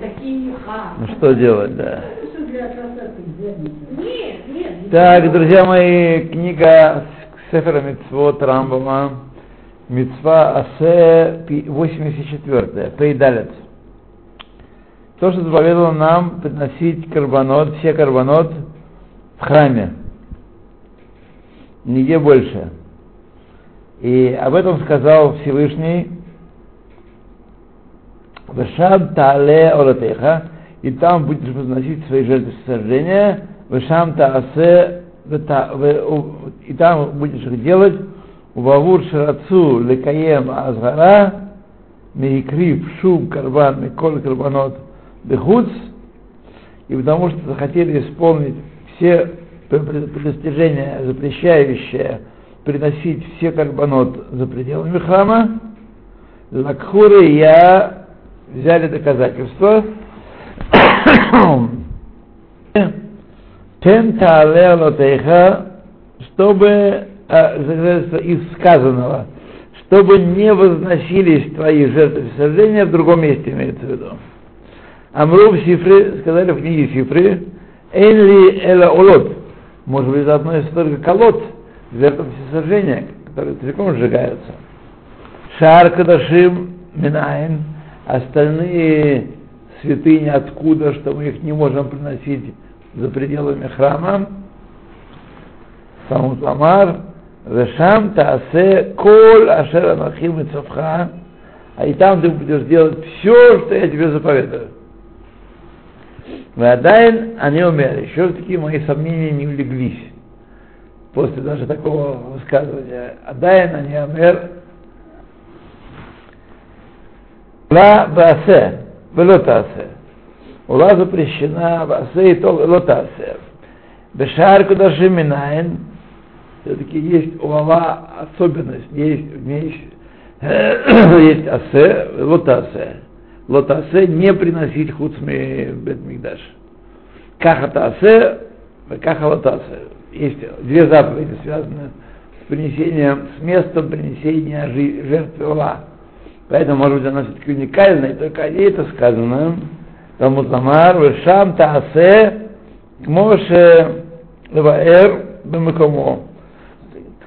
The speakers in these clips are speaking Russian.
такие меха. Ну что делать, да. Нет, нет. Так, друзья мои, книга Сефера Мицвот Рамбама, Мицва Асе 84, Пейдалец. То, что заповедовало нам приносить карбонот, все карбонот в храме. Нигде больше. И об этом сказал Всевышний Вешам таале оратеха, и там будешь возносить свои жертвы сожжения, Вешам таасе, и там будешь их делать, Увавур шарацу лекаем азгара, мейкрив шум карбан, миколь карбанот бехуц, и потому что захотели исполнить все предостережения, запрещающие приносить все карбонот за пределами храма, Лакхуры я взяли доказательства. Чтобы из сказанного, чтобы не возносились твои жертвы сожжения в другом месте, имеется в виду. Амру в Сифре, сказали в книге Сифры, Энли эла олот, может быть, относится только колод, жертвам всесожжения, которые целиком сжигаются. Шар Кадашим Минаин, остальные святыни откуда, что мы их не можем приносить за пределами храма. Самут Ламар, Вешам Таасе Кол Ашера Махим и Цавха, а и там ты будешь делать все, что я тебе заповедую. Вадайн они умерли. Еще такие мои сомнения не улеглись. После даже такого высказывания. Адайн они умер. Ла баасе, велотасе. Ула запрещена баасе и то велотасе. Бешар кудаши минайн. Все-таки есть у Алла особенность. Есть, есть, есть асе, лотасе лотасе не приносить хуцми бетмигдаш. Кахатасе, каха лотасе. Есть две заповеди, связанные с принесением, с местом принесения жертвы Ола. Поэтому, может быть, она все-таки уникальная, и только о ней это сказано. Талмуд Ламар, Вешам Таасе, Кмоше Леваэр Бемакомо.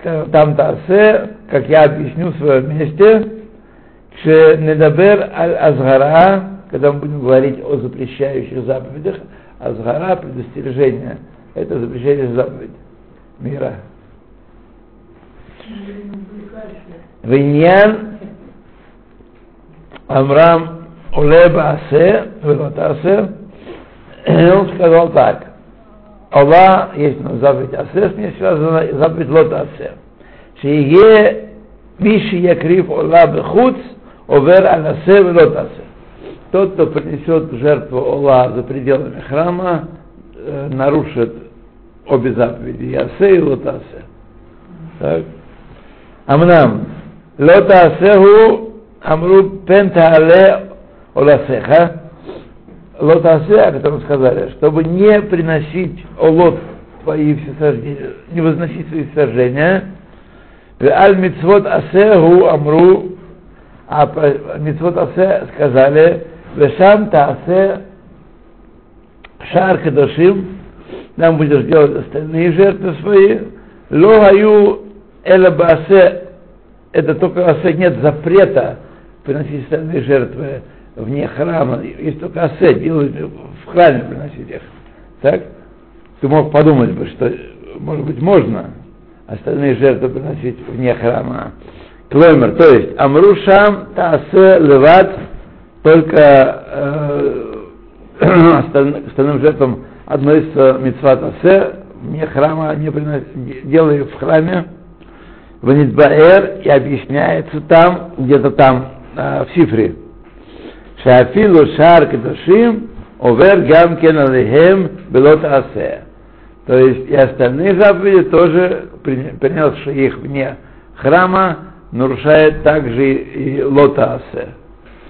Там Таасе, как я объясню в своем месте, Недабер аль-Азгара, когда мы будем говорить о запрещающих заповедях, Азгара, предостережение, это запрещение заповедь мира. Виньян Амрам Улеба Асе, Велотасе, он сказал так, Аллах, есть у нас заповедь Асе, с ней связана заповедь Лотасе. Шиге Миши Якрив Ола Бехуц, Овер анасе велотасе. Тот, кто принесет жертву Ола за пределами храма, нарушит обе заповеди, Ясе и Лотасе. Так. Амнам. Лотасеху Амру Пентаале Оласеха. Лотасе, о котором сказали, чтобы не приносить Олот твои все сожжения, не возносить свои сожжения. Аль мицвот асеху амру а митцвот асе сказали, вешам таасе шар кадашим, нам будешь делать остальные жертвы свои, ло аю эла баасе, это только асе, нет запрета приносить остальные жертвы вне храма, есть только асе, делать в храме приносить их. Так? Ты мог подумать бы, что, может быть, можно остальные жертвы приносить вне храма. Клоймер, то есть Амрушам Таасе Леват, только э, остальным, жертвам относится Мицват Асе, не храма, не приносит, делай в храме, в Нидбаэр, и объясняется там, где-то там, в Сифре. Шафилу Шар Кедашим, Овер Гамкен Алихем Белот Асе. То есть и остальные заповеди тоже, принесшие их вне храма, нарушает также и лотаасе.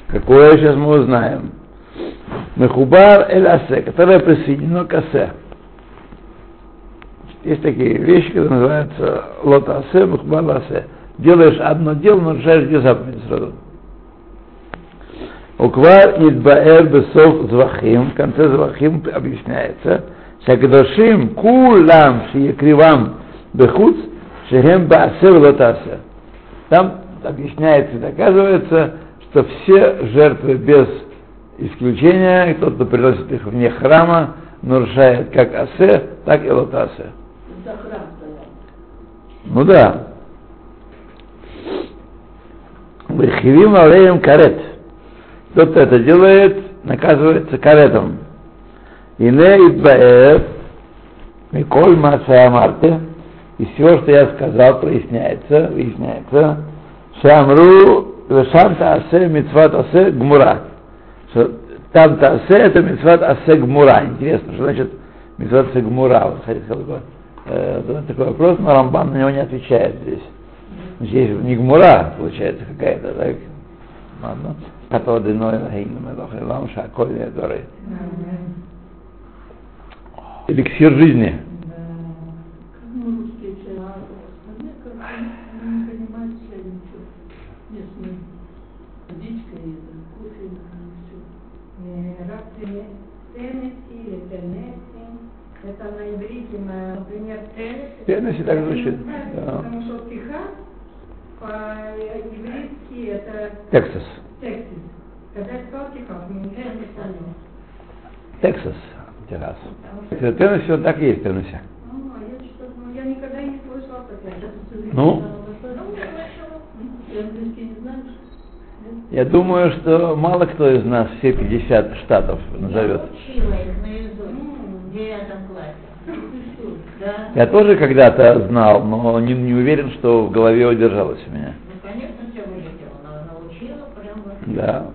Какое сейчас мы узнаем. Мехубар эль асе, которое присоединено к асе. Есть такие вещи, которые называются лотаасе, мехубар асе. Делаешь одно дело, нарушаешь две заповеди сразу. Уквар идбаэр бесов звахим, в конце звахим объясняется, шакдошим кулам шиекривам бехуц, шехем баасе лотасе. Там объясняется доказывается, что все жертвы без исключения, тот, кто приносит их вне храма, нарушает как асе, так и лотасе. Ну да. Вехивим алеем карет. Кто это делает, наказывается каретом. И не идбаэф, Миколь Маша Амарте, и все, что я сказал, проясняется, выясняется, Шамру Вешам Таасе Мицват Асе Гмура. Что там Таасе это Мицват Асе Гмура. Интересно, что значит Мицват Асе Гмура? Вот, кстати, такой, э, такой вопрос, но Рамбан на него не отвечает здесь. Есть не Гмура, получается, какая-то, так? Ладно. Като одиной нагейну мелохилам шаколь недоры. Эликсир жизни. Это, на иврите, так звучит. Потому что Техас по-ивритски это Тексас. Тексас. Когда я сказал Техас, мне не написали. Тексас. Техас. Теннесси, он так и есть я что-то, ну, я думаю, что мало кто из нас все 50 штатов назовет. Я в. Да. Тоже когда-то знал, но не, не уверен, что в голове удержалось у меня. Ну, конечно, все вылетело, но научила прям вот. Да.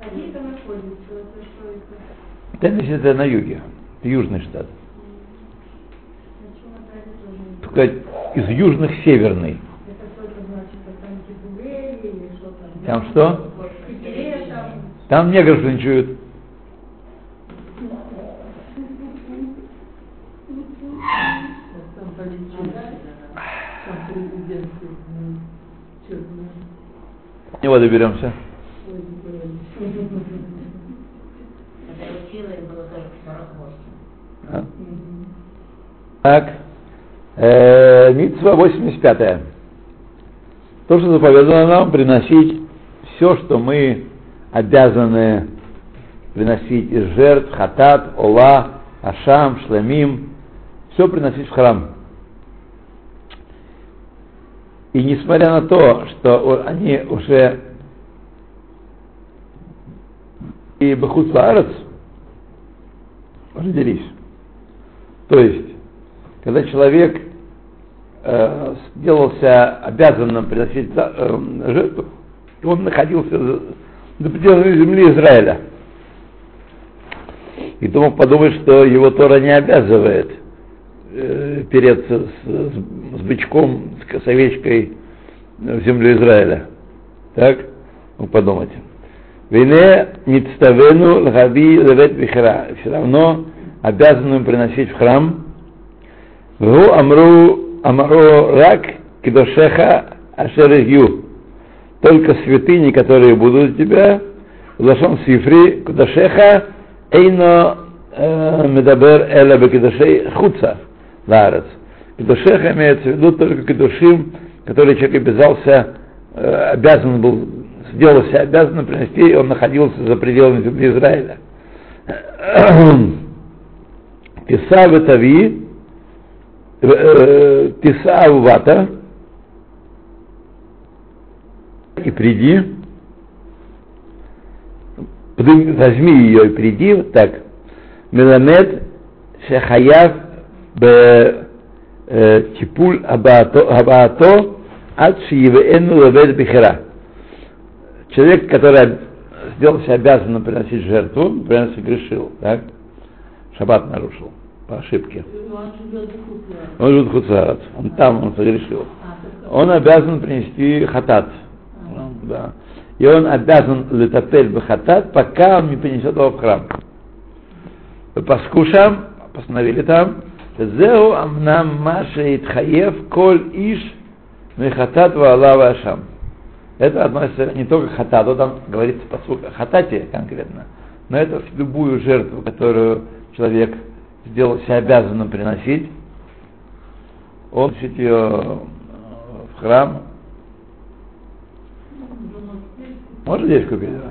А где это находится? Это что это? Теннесси это на юге, это южный штат. Сказать, из южных северный. Там что там? Черный. До него доберемся. Ой, блин. Когда я учила, их было только 48. Да. Так. Э, Митцва 85. То, что заповедано нам, приносить все, что мы обязаны приносить из жертв, хатат, ола, ашам, шлемим, все приносить в храм. И несмотря на то, что они уже и Бахут Родились, то есть, когда человек э, сделался обязанным приносить э, жертву, он находился за, за пределами земли Израиля. И то мог подумать, что его Тора не обязывает э, переться с, с- с бычком, с косовечкой в землю Израиля. Так? Мог подумать. Вине мицтавену лгаби левет бихра. Все равно обязанным приносить в храм. Ву амру амру рак кидошеха ашерегю. Только святыни, которые будут у тебя, лашон сифри кудашеха эйно медабер эла бекидошей хуца ларец. Кидошеха имеется в виду только кидушим, который человек обязался, обязан был, сделался обязанным принести, и он находился за пределами земли Израиля. Тиса ветави, э, тиса авата, и приди, возьми ее и приди, вот так, меламед шехаяв б э, типуль абаато ад шиевеэну лавед бихера. Человек, который сделался обязанным приносить жертву, например, согрешил, так? Шаббат нарушил по ошибке. Он живет в Хуцарат, он там, он согрешил. Он обязан принести хатат. Да. И он обязан летапель бы хатат, пока он не принесет его в храм. Паскушам, постановили там, Зеу амнам маша итхаев коль иш мехатат ваала вашам. Это относится не только к хатату, там говорится по о хатате конкретно, но это любую жертву, которую человек сделал себя обязанным приносить, он носит ее в храм. Можно здесь купить? Да?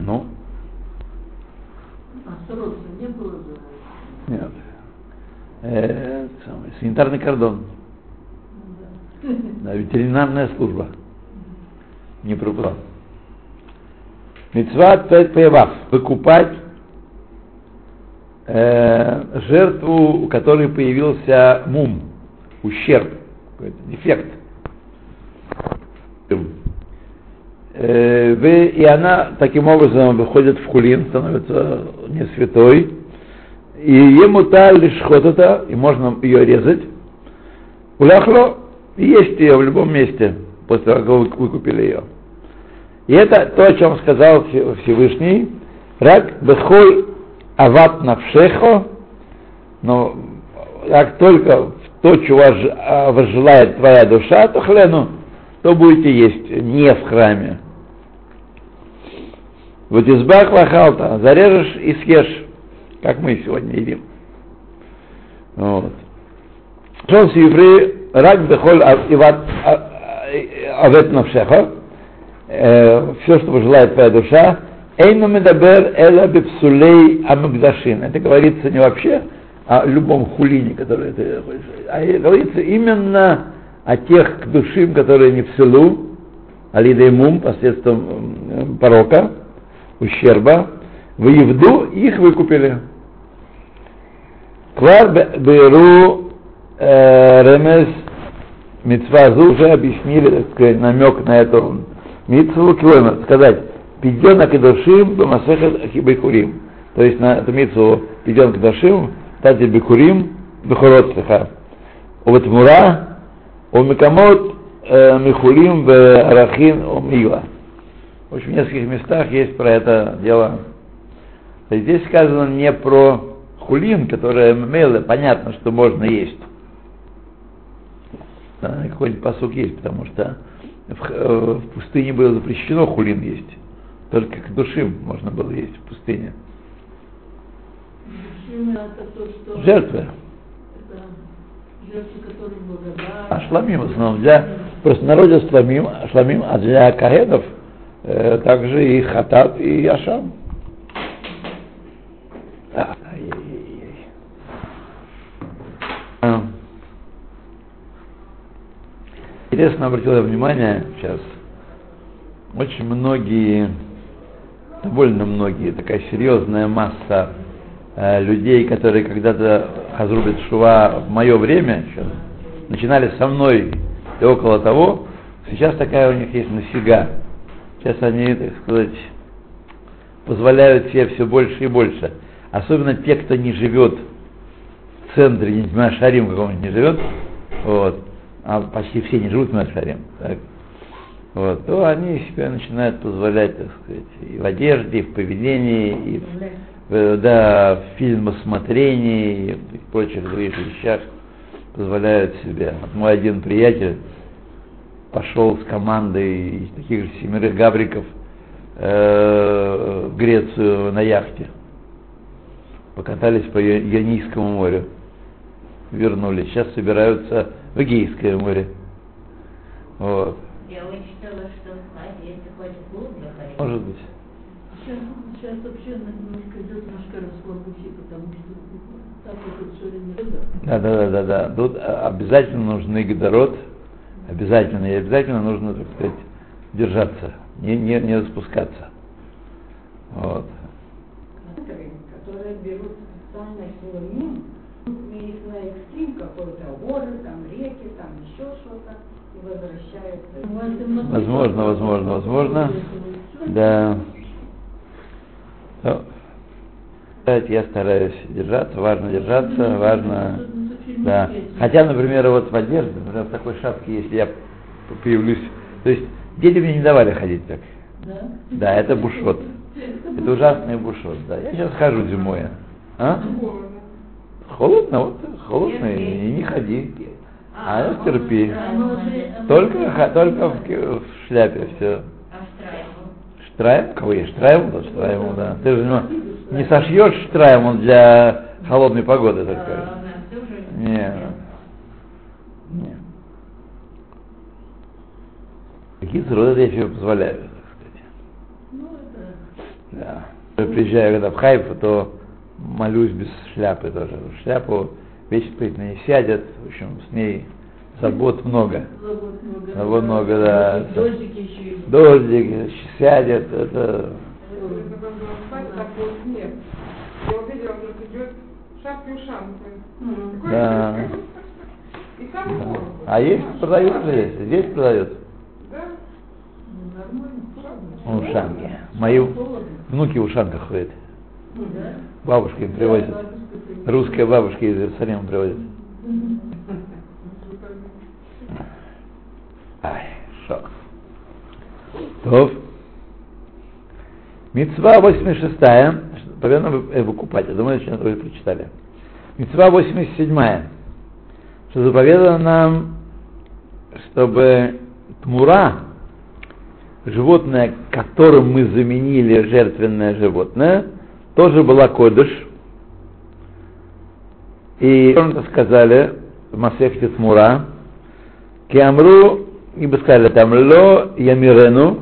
Ну, А нет. Э, санитарный кордон. Да, ветеринарная служба. Не пропускал. Мецва появав. Выкупать э, жертву, у которой появился мум, ущерб, дефект. Э, и она таким образом выходит в хулин, становится не святой. И ему та лишь это, и можно ее резать. Уляхло, есть ее в любом месте, после того, как вы выкупили ее. И это то, о чем сказал Все- Всевышний. Рак бехоль ават навшехо, но как только то, чего а, возжелает твоя душа, то хлену, то будете есть не в храме. Вот избах лахалта, зарежешь и съешь, как мы сегодня едим. Вот. Шел еврей рак бехоль авет навшеха, все, что пожелает твоя душа, Эйну медабер эла бепсулей амагдашин. Это говорится не вообще о любом хулине, который ты а говорится именно о тех душим, которые не в селу, алидеймум, посредством порока, ущерба, в Евду их выкупили. Квар бе- беру э, ремес митцвазу уже объяснили, так сказать, намек на эту митцву километр, сказать, пидьон акидошим бамасехет ахибайкурим. То есть на эту митцву пидьон акидошим, тати бекурим, бехорот слиха. Вот мура, у микамот э, михулим арахин у мила. В общем, в нескольких местах есть про это дело. Здесь сказано не про хулин, которое мело, понятно, что можно есть. Да, какой-нибудь посук есть, потому что в, э, в пустыне было запрещено хулин есть. Только к душим можно было есть в пустыне. То. Жертвы. А шламим в основном для просто народе шламим, шламим, а для каедов э, также и хатат, и ашам. А, ай-яй-яй-яй. А. Интересно обратил я внимание сейчас, очень многие, довольно многие, такая серьезная масса э, людей, которые когда-то Хазрубит Шува в мое время, еще, начинали со мной и около того, сейчас такая у них есть нафига. Сейчас они, так сказать, позволяют себе все больше и больше. Особенно те, кто не живет в центре, не знаю, Шарим каком-нибудь не живет, вот, а почти все не живут Шарим, так, вот, то они себе начинают позволять, так сказать, и в одежде, и в поведении, и в, да, в фильмосмотрении, и в прочих других вещах позволяют себе. Вот мой один приятель пошел с командой из таких же семерых габриков э, в Грецию на яхте. Покатались по Ионийскому морю. Вернулись. Сейчас собираются в Эгейское море. Вот. Я вычитала, что в есть такой клуб для хорей. Может быть. Сейчас, сейчас вообще немножко идет немножко раскол пути, потому что так вот все время. Да, да, да, да, да. Тут а, обязательно нужны гидород, обязательно, и обязательно нужно, так сказать, держаться, не, не, не распускаться. Вот. Которые берут специально экстрим какой-то, горы, там реки, там еще что-то, и возвращаются. Возможно, возможно, возможно. Да. Ну, я стараюсь держаться, важно держаться, важно, да. Хотя, например, вот в одежде, например, в такой шапке, если я появлюсь, то есть дети мне не давали ходить так. Да? Да, это бушот. Это ужасный бушот, да. Я сейчас хожу зимой. А? Холодно, вот холодно, и не ходи. А терпи. А мы уже- мы Только, только в, в шляпе все. А? Штрайм? Кого есть? Штрайм? Да, штрайм, да. Ты же ну, не сошьешь штрайм он для холодной погоды А, только. тоже Не. Не. Какие роды я себе позволяю, так сказать. Ну, это... Да. Я приезжаю когда в Хайфу, то молюсь без шляпы тоже. Шляпу вещь не сядет, в общем, с ней забот много. Забот много. Забот много, да. Дождики еще идут. Сядет, это... Да. А есть продают здесь? Здесь продают Да? Ну, Нормально, ушанки. Мои внуки в ушанках ходят. Бабушки им привозят. Русская бабушка из Иерусалима привозит. Ай, шок. То. Мецва 86 Повинно выкупать. Я думаю, что вы прочитали. Мецва 87 Что заповедано нам, чтобы тмура, животное, которым мы заменили жертвенное животное, тоже была кодыш. И сказали в Масехте Тмура, Киамру, и бы сказали там, ло ямирену,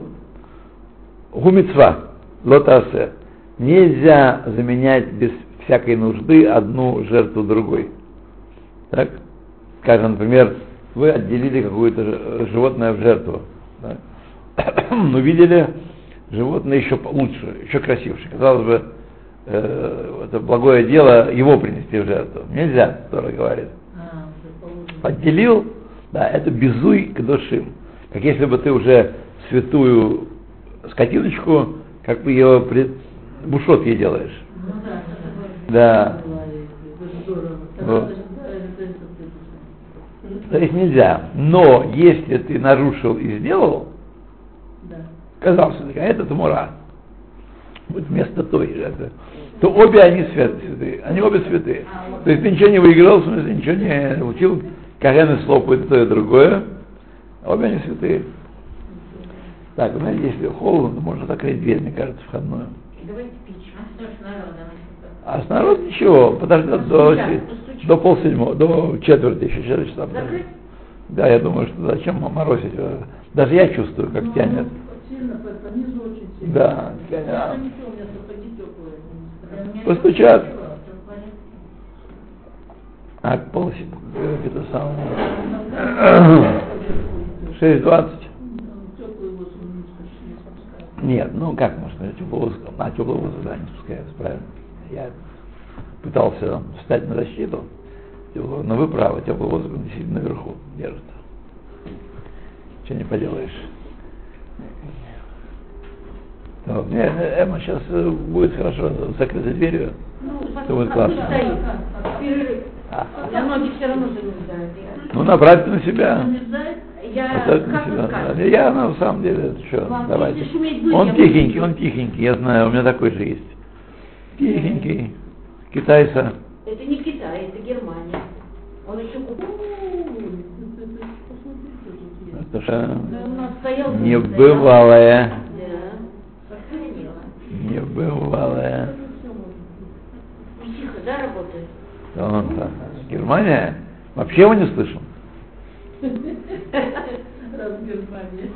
гумицва, лотасе. Нельзя заменять без всякой нужды одну жертву другой. Так? Скажем, например, вы отделили какое-то животное в жертву. Но видели животное еще лучше, еще красивше. Казалось бы, э, это благое дело его принести в жертву. Нельзя, Тора говорит. А. Отделил, да, это безуй к душим. Как если бы ты уже святую скотиночку, как бы ее при... бушот ей делаешь. Ну да, Да. Вот. То есть нельзя. Но если ты нарушил и сделал, Да. казался, а это вот вместо той жертвы, то обе они свят- святые. Они обе святые. То есть ты ничего не выиграл, в смысле ничего не учил, Карены слопают то и другое. Обе они святые. Так, знаете, если холодно, то можно закрыть дверь, мне кажется, входную. А? А снаружи ничего, подождет до, до полседьмого, до четверти, еще четверть часа. Да, я думаю, что зачем морозить? э, Даже я чувствую, как Ну, тянет. Сильно, по, по низу очень сильно. Да, меня Постучат. А полосик, это самое. 6.20. Теплый воздух не спустили, не спускают. Нет, ну как можно, теплый воздух, а теплый воздух, да, не спускается, правильно. Я пытался встать на защиту, теплого- но вы правы, теплый воздух действительно наверху держит. Ничего не поделаешь. Так, не, Эмма сейчас э, будет хорошо закрытой дверью. Ну, Это будет классно. А, ноги все равно замерзают. Ну, направьте на себя. Я, Поставьте на себя. Я на самом деле, это что, Вам давайте. будет, Он тихенький, он тихенький, я знаю, у меня такой же есть. Тихенький. Китайца. Это не Китай, это Германия. Он еще купил. Это же небывалое. Да. Небывалое. И тихо, да, работает? Он-то. Германия? Вообще его не слышал. Раз в Германии.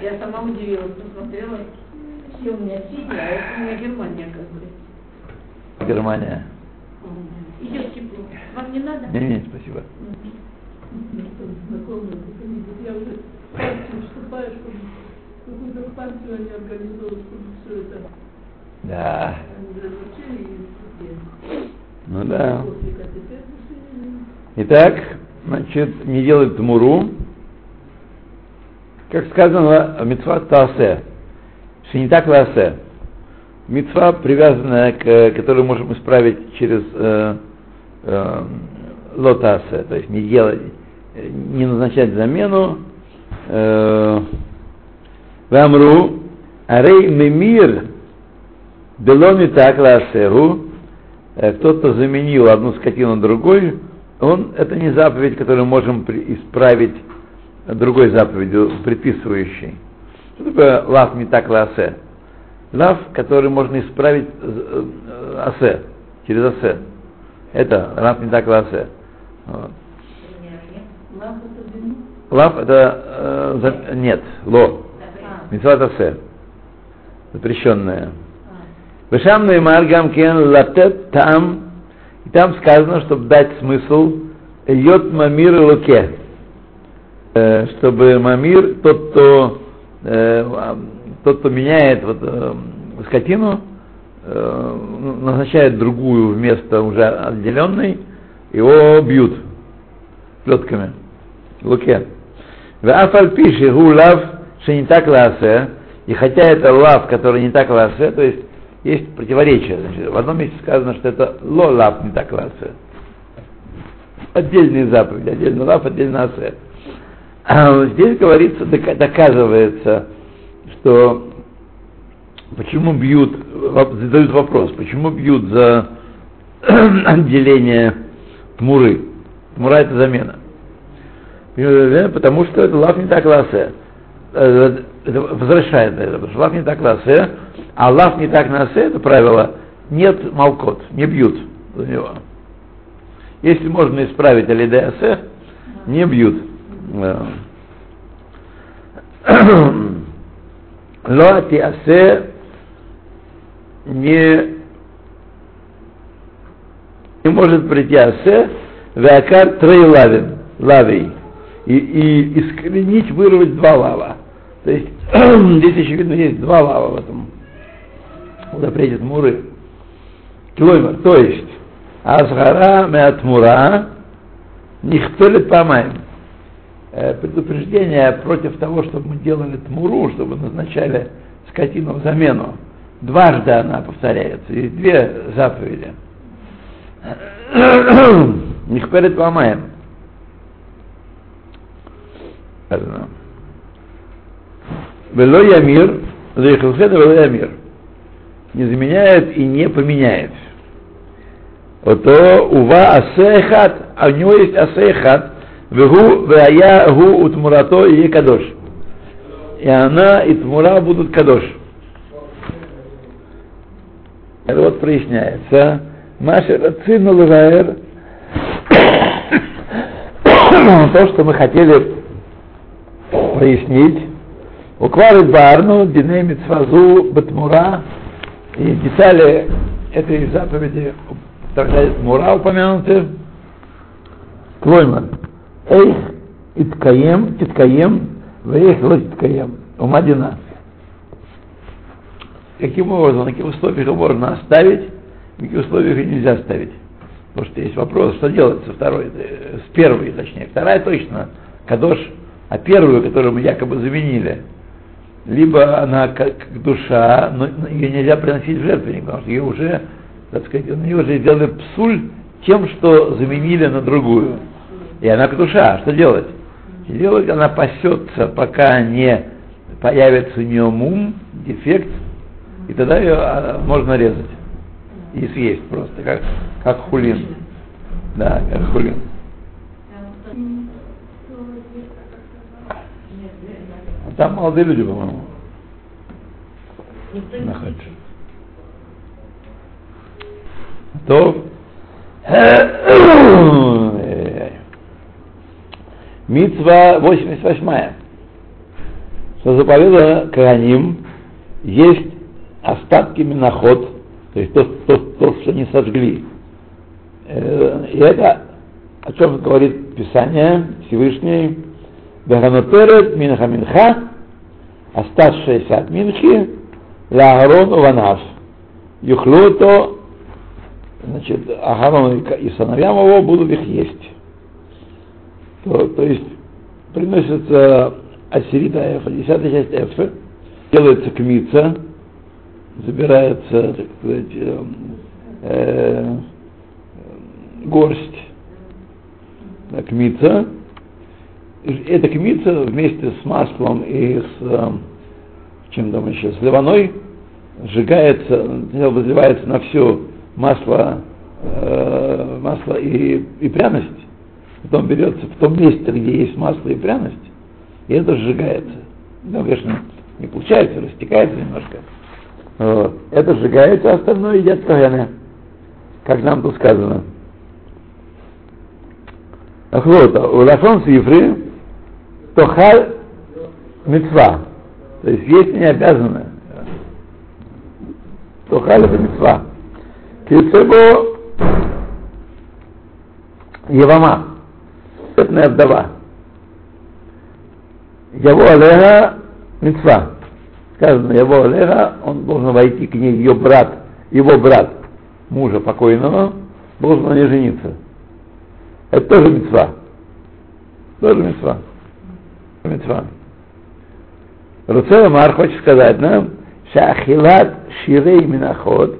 Я сама удивилась, посмотрела. Все у меня сидя, а это у меня Германия, оказывается. Германия. Идет тепло. Вам не надо? Не, не, спасибо. Я уже в какую-то партию они организовывают, чтобы все это Да. Ну да. Итак, значит, не делать тмуру. Как сказано, митцва таасе. Что не так ласе. Митцва, привязанная к которую можем исправить через э, э, лотасе, то есть не делать, э, не назначать замену. Э, Вамру, арей мемир, беломи так ласеру, кто-то заменил одну скотину другой, он, это не заповедь, которую можем исправить другой заповедью, предписывающей. Что такое лав митак ласе? Лав, который можно исправить асе, через асе. Это лав митак ласе. Вот. Лав это э, нет, ло. Митцват асе. Запрещенное. Вешам неймар гамкен латет там, и там сказано, чтобы дать смысл йот мамир луке. Э, Чтобы мамир, тот, кто, э, тот, кто меняет вот, э, скотину, э, назначает другую вместо уже отделенной, его бьют плетками. Луке. Вафаль пиши гу лав шенитак ласе, и хотя это лав, который не так ласе, то есть есть противоречие. Значит, в одном месте сказано, что это ло лав не так ласе. Отдельные заповеди, отдельно лав, отдельно асе. А здесь говорится, дока- доказывается, что почему бьют, задают вопрос, почему бьют за отделение тмуры. Тмура это замена. Потому что это лав не так ласе. Э, Это возвращает на это, потому что лав не так ласе, а лав не так насе, это правило, нет молкот, не бьют за него. Если можно исправить алиде асе, не бьют. Да. Ло ти асе не не может прийти асе, веакар трей лавин, лавей, и, и искоренить, вырвать два лава. То есть здесь очевидно есть два лава в этом запрете тмуры. Клоймер, то есть Азгара меатмура нихтолит помаем. Предупреждение против того, чтобы мы делали тмуру, чтобы назначали скотину в замену. Дважды она повторяется, и две заповеди. Нихперет помаем. Вело ямир, заехалхеда вело ямир. Не заменяет и не поменяет. Вот то ува асехат, а у него есть асехат, вегу вая гу утмурато и кадош. И она и тмура будут кадош. Это вот проясняется. Маша цину лгаэр. То, что мы хотели прояснить. Уквары барну, диней митцвазу, батмура. И детали этой заповеди тогда Мура упомянуты. Клойман. Эйх иткаем, титкаем, вейх лот иткаем. Умадина. Каким образом, на каких условиях можно оставить, на каких условиях и нельзя оставить. Потому что есть вопрос, что делать со второй, э, с первой, точнее. Вторая точно, кадош, а первую, которую мы якобы заменили, либо она как душа, но ее нельзя приносить в жертвенник, потому что ее уже, так сказать, на нее уже сделали псуль тем, что заменили на другую. И она как душа, что делать? Делать она пасется, пока не появится у нее мум, дефект, и тогда ее а, можно резать и съесть просто, как, как хулин. Да, как хулин. Там молодые люди, по-моему. на хадж. То Мицва 88. Что заповедано Кораним, есть остатки миноход, то есть то, то, то, что не сожгли. Э, И это о чем говорит Писание Всевышний, Беханотерет Минха Минха, оставшиеся от Минхи, Лаарон Уванав. Юхлото, значит, Агарон и сыновьям его будут их есть. То, то есть приносится ассирита эфа, десятая часть эфа, делается кмица, забирается, так сказать, э, э, горсть да, кмица. Эта кмица вместе с маслом и с э, чем там еще, с ливаной сжигается, возливается на все масло, э, масло и, и пряность, потом берется в том месте, где есть масло и пряность, и это сжигается. Ну, конечно, не получается, растекается немножко. Вот. Это сжигается, а остальное едят каганы, как нам тут сказано. Так вот, у Лашон Сифры Тохаль Мецва. То есть есть не обязаны. Тохаль это Мецва. Кицебо Евама. Бедная вдова. Его Алеха Мецва. Сказано, его Алеха, он должен войти к ней, ее брат, его брат, мужа покойного, должен на ней жениться. Это тоже мецва. Тоже мецва. Мецва. Руцел Мар хочет сказать нам, шахилат ширей миноход,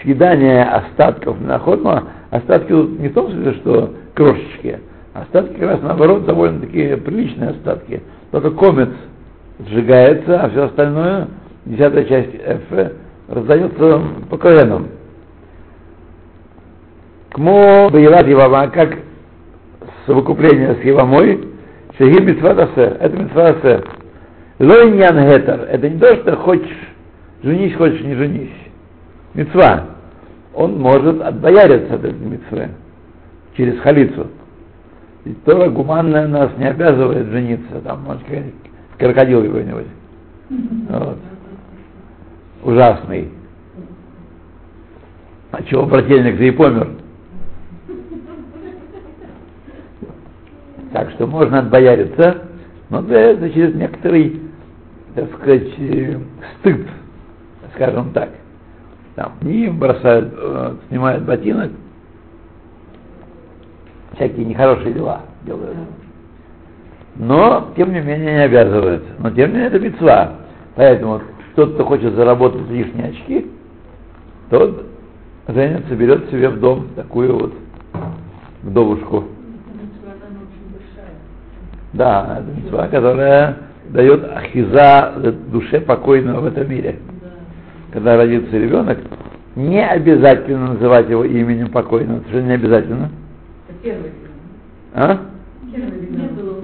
съедание остатков миноход, но остатки не в том смысле, что крошечки, остатки как раз наоборот довольно такие приличные остатки. Только комец сжигается, а все остальное, десятая часть F, раздается по коленам. Кмо Баилат Евама, как совокупление с Евамой, Шеги Митцва Асер, это Митцва Асер. Лойнян Гетер, это не то, что хочешь женись, хочешь не женись. Митцва. Он может отбояриться от этой митцвы через халицу. И Тора гуманная нас не обязывает жениться, там, может, крокодил какой-нибудь. Вот. Ужасный. А чего брательник за и помер? Так что можно отбояриться, но это через некоторый, так сказать, э, стыд, скажем так. Там не бросают, э, снимают ботинок, всякие нехорошие дела делают. Но, тем не менее, не обязывают. Но, тем не менее, это мецва. Поэтому тот, кто хочет заработать лишние очки, тот женится, берет себе в дом такую вот вдовушку. Да, это мецва, которая дает ахиза душе покойного в этом мире. Когда родится ребенок, не обязательно называть его именем покойного, совершенно не обязательно. Первый. А? Не было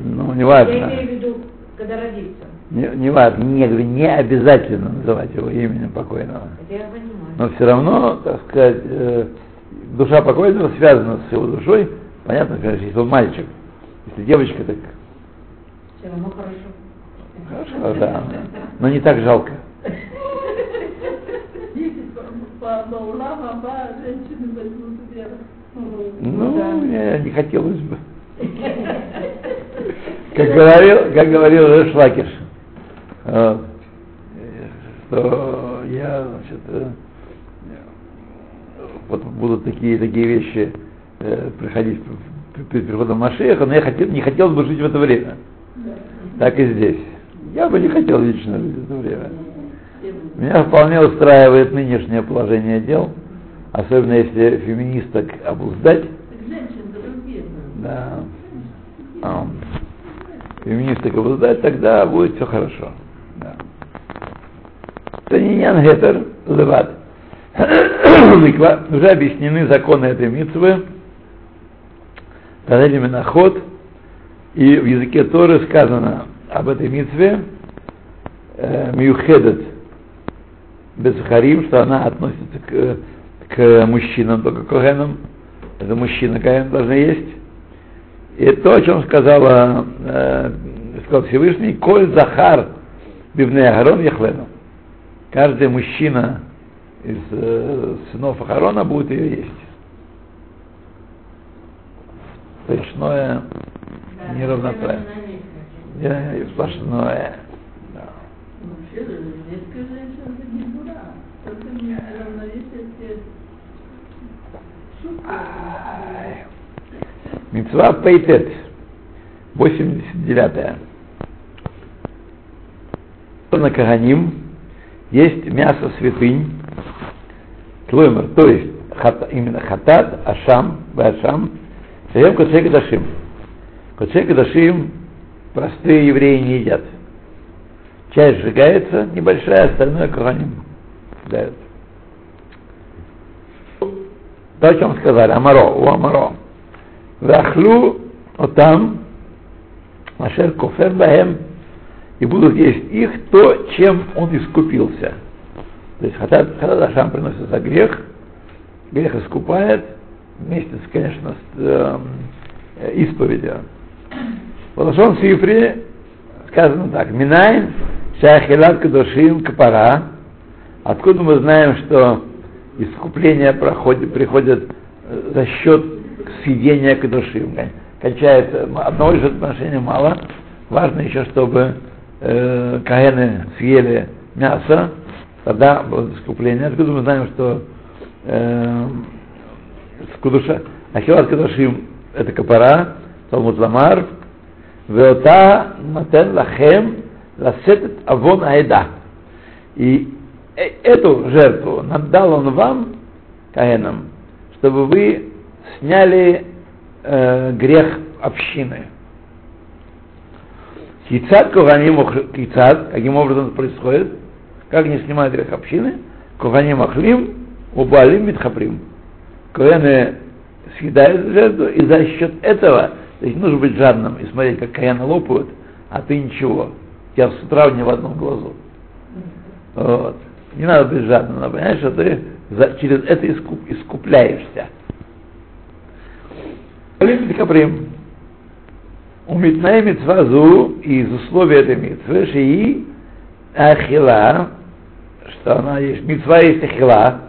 Ну, не Я важно. имею в виду, когда родится. Не, не важно, не, говорю, не обязательно называть его именем покойного. Это я понимаю. Но все равно, так сказать, э, душа покойного связана с его душой. Понятно, конечно, если он мальчик. Если девочка, так Все равно хорошо. хорошо, да. Но не так жалко. Себе. Ну, я не хотелось бы. Как говорил, как говорил Решлакиш, вот, что я, значит, э, вот будут такие, такие вещи э, приходить при- перед приходом Машеха, но я хотел, не хотел бы жить в это время. Так и здесь. Я бы не хотел лично жить в это время. Меня вполне устраивает нынешнее положение дел, особенно если феминисток обуздать. Да. А, феминисток обуздать, тогда будет все хорошо. Да. Это не Янгетер Леват. Уже объяснены законы этой митцвы. Танель Миноход. И в языке Торы сказано об этой митцве э, Мюхедет Безхарим, что она относится к, к мужчинам, только к Когенам. Это мужчина Коген должны есть. И то, о чем сказала, э, сказал Всевышний, Коль Захар Бивней Агарон Яхлену. Каждый мужчина из э, сынов Ахарона будет ее есть. Сплошное Да, неравноправие. это на месте. э, сплошное. Да. Вообще, детская женщина это не дура. Только не равновесие все шутки. Ай. Мецва Пейтет, 89 На Каганим есть мясо святынь, тлоймер, то есть хата, именно хатат, ашам, башам, шаем кодшей кадашим. Кодшей кадашим простые евреи не едят. Часть сжигается, небольшая, остальное каганим дают. То, о чем сказали, амаро, у амаро. Вахлу отам, Машер кофер баем, и будут есть их то, чем он искупился. То есть хатат Ашам приносит за грех, грех искупает, вместе, с, конечно, с э, исповедью. В Лашон Сифре сказано так, Минайн Шахилат Кадушим Капара, откуда мы знаем, что искупление проходит, приходит э, за счет съедения Кадушим. Кончает одного лишь отношения мало, важно еще, чтобы э, каэны съели мясо, тогда будет искупление. Откуда мы знаем, что э, кудуша, ахилат кадушим это капара, Талмуд Ламар, Веота Матен Лахем Ласетет Авон Аэда. И эту жертву надал он вам, Каэнам, чтобы вы сняли э, грех общины. Кицат Коханим Кицат, каким образом это происходит, как не снимают грех общины, Коханим Ахлим, Убалим Митхаприм. Коэны съедают жертву, и за счет этого, то есть нужно быть жадным и смотреть, как каяны лопают, а ты ничего. Я с утра не в одном глазу. Вот. Не надо быть жадным, надо понять, что ты за, через это искуп, искупляешься. Каприм. У митная митцвазу из условий этой митцвы, шии ахила, что она есть, митцва есть ахила,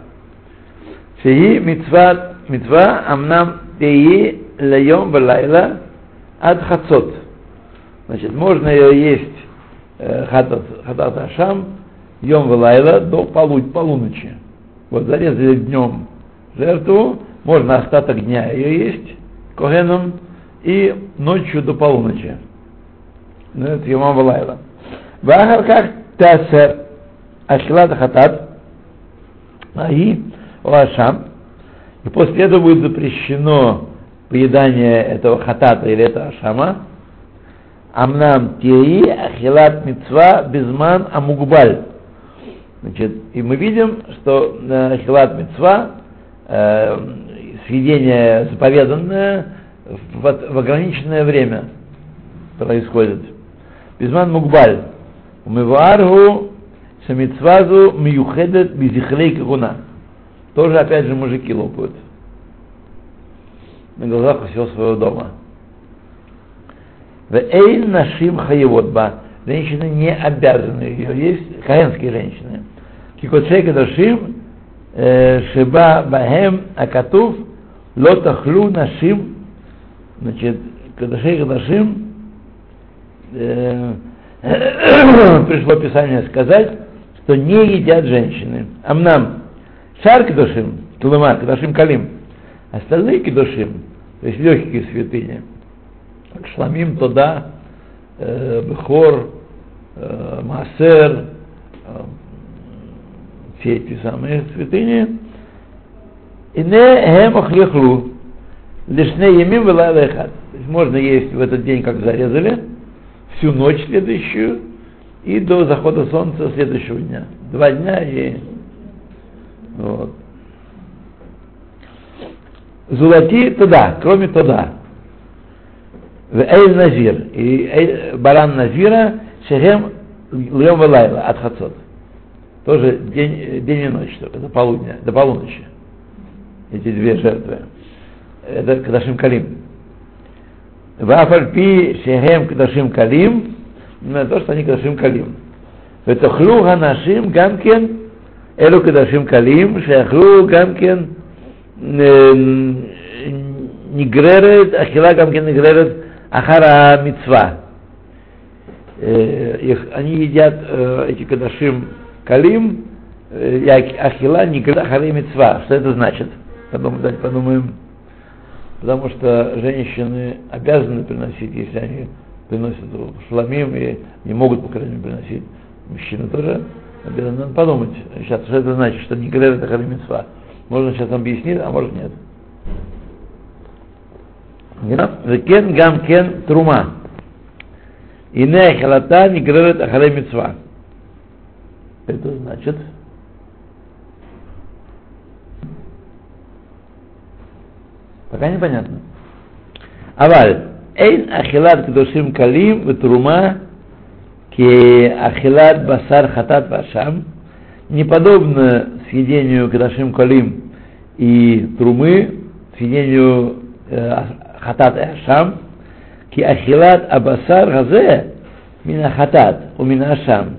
шии митцва מצווה אמנם תהי ליום ולילה עד חצות. Значит, можно ее есть э, хатат ашам йом валайла до полу, полуночи. Вот зарезали днем жертву, можно остаток дня ее есть когеном и ночью до полуночи. Ну, это йом валайла. Вахар как тасер ашилат хатат, аи лашам, и после этого будет запрещено поедание этого хатата или этого ашама. Амнам тири ахилат мецва безман амугбаль. Значит, и мы видим, что э, ахилат мецва, э, съедение заповеданное в, в ограниченное время происходит. Безман мугбаль. Умываргу шамицвазу миюхедет безихлей кагуна. Тоже, опять же, мужики лопают. На глазах у всего своего дома. В эйн нашим хаеводба. Женщины не обязаны ее есть, хаенские женщины. Кикоцей кадашим э, шиба бахем акатув лотахлу нашим. Значит, кадашей кадашим э, пришло Писание сказать, что не едят женщины. Амнам Шар кедушим, тулыма, кедушим калим. Остальные кедушим, то есть легкие святыни. Шламим тода, э, Бехор, э, Маасер, э, все эти самые святыни. И не хем охлехлу, лишь не емим То есть можно есть в этот день, как зарезали, всю ночь следующую и до захода солнца следующего дня. Два дня и вот. Золоти туда, кроме туда. В Эйль Назир. И баран Назира Шехем Льем Валайла от Хацот. Тоже день, день и ночь только, до полудня, до полуночи. Эти две жертвы. Это Кадашим Калим. Вафальпи Шехем Кадашим Калим, ну, на то, что они Кадашим Калим. Это Хлюга Нашим Ганкен אלו קדשים קלים, שיכלו גם כן נגררת, אכילה גם כן נגררת אחר המצווה. Они едят эти кадашим калим, ахила ниград ахарей мецва. Что это значит? Потом давайте подумаем. Потому что женщины обязаны приносить, если они приносят шламим и не могут, по крайней мере, приносить. Мужчины тоже надо «Ну, подумать сейчас, что это значит, что не Грер это Халимитсва. Можно сейчас объяснить, а может нет. Векен гамкен трума. Иная халата не гререт ахале митцва. Это значит, пока непонятно. Аваль, эйн ахилат кдушим калим в трума ки ахилат басар хатат вашам, не подобно съедению кадашим калим и трумы, съедению э, хатат и ашам, ки ахилат абасар газе мина хатат у мина ашам,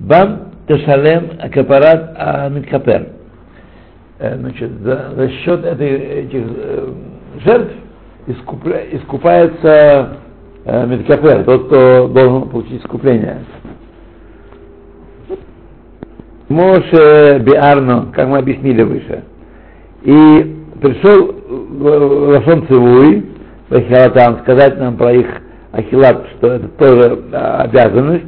бам тешалем акапарат амиткапер. Э, значит, за, за счет этой, этих э, жертв искупля, искупается Медкапер, тот, кто должен получить искупление. Моше Биарно, как мы объяснили выше. И пришел Лашон Цивуй, Бахилатам, сказать нам про их ахилат, что это тоже а, обязанность.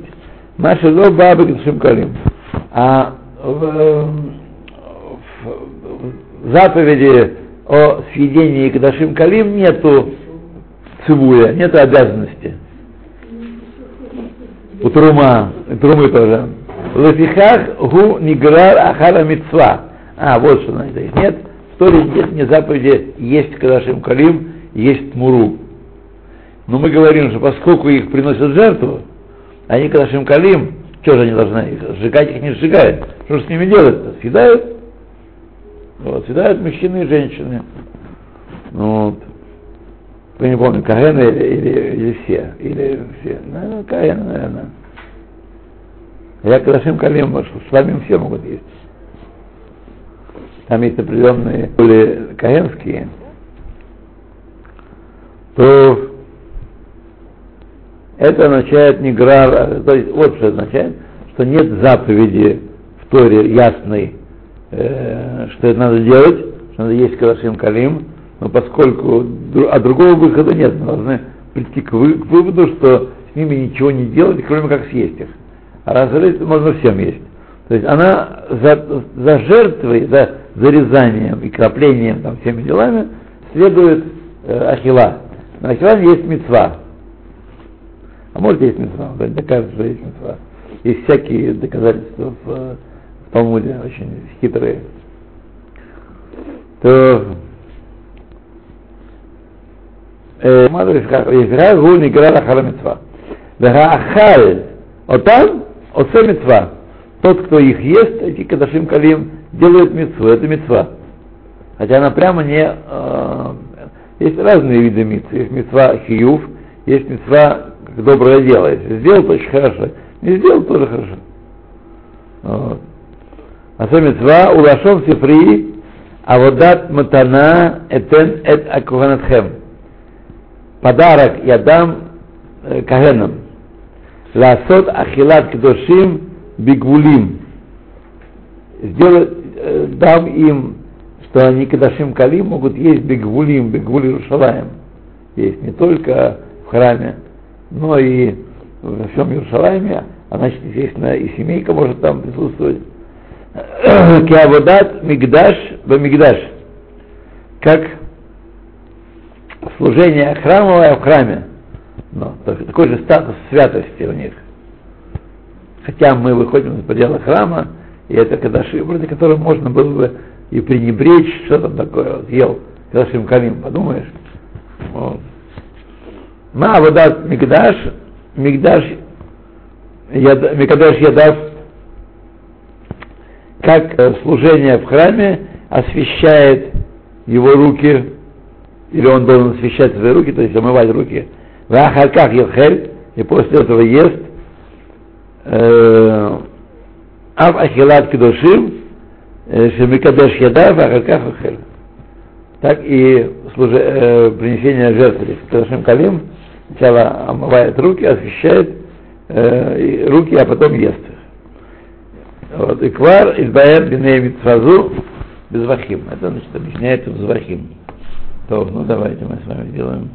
Маша Ло Баба Калим. А в, в, заповеди о съедении Кадашим Калим нету цивуя, нету обязанности. У Трума, Трумы тоже. Лафихах гу ниграр ахара митцва. А, вот что значит. Нет, в Торе нет не заповеди есть Кадашим Калим, есть Муру. Но мы говорим, что поскольку их приносят жертву, они Кадашим Калим, что же они должны их сжигать, их не сжигают. Что же с ними делать-то? Съедают? Вот, съедают мужчины и женщины. Ну, вот. Я не помню, Каэна или, или, или все. Или все. Ну, Каэна, наверное. Я Кадашим Калим, с вами все могут есть. Там есть определенные более каенские, то это означает не грар, то есть вот что означает, что нет заповеди в Торе ясной, э, что это надо делать, что надо есть Кадашим Калим, но поскольку а другого выхода нет, мы должны прийти к, вы, к выводу, что с ними ничего не делать, кроме как съесть их. А раз можно всем есть. То есть она за, за жертвой, за зарезанием и краплением, там, всеми делами, следует э, ахила. На ахила есть мецва. А может есть мецва, да, докажет, что есть мецва. Есть всякие доказательства в, в Талмуде, очень хитрые. То Ефира гу нигра лахара мецва. Вегаахаль отам оце мецва. Тот, кто их ест, эти кадашим калим, делает мецву, это мецва. Хотя она прямо не... Э, есть разные виды митцв. Есть мецва хиюв, есть мецва как доброе дело. Если сделал, то очень хорошо. Не сделал, тоже хорошо. Вот. А со мецва улашон сифри, а водат матана этен эт акуханатхем подарок я дам э, кагенам. Ласот ахилат кдошим бигвулим. Сделать, э, дам им, что они кадашим калим могут есть бигвулим, бигвули Иерушалаем. Есть не только в храме, но и во всем Иерушалайме, а значит, естественно, и семейка может там присутствовать. Киаводат мигдаш мигдаш. Как служение храмовое в храме. Но такой же статус святости у них. Хотя мы выходим из предела храма, и это кадаши, вроде которого можно было бы и пренебречь, что там такое, вот, ел кадашим камин, подумаешь. Вот. Ма водат мигдаш, мигдаш, яд, мигдаш ядав, как э, служение в храме освещает его руки или он должен освещать свои руки, то есть омывать руки, в ахарках ехель, и после этого ест, э, ав ахилат кедушим, э, шемикадеш ядав, ахарках ехель. Так и служи, э, принесение жертвы, кедушим калим, сначала омывает руки, освещает э, руки, а потом ест их. Вот, и квар избаем биней митцвазу без. Это значит объясняется в звахим. То, ну давайте мы с вами сделаем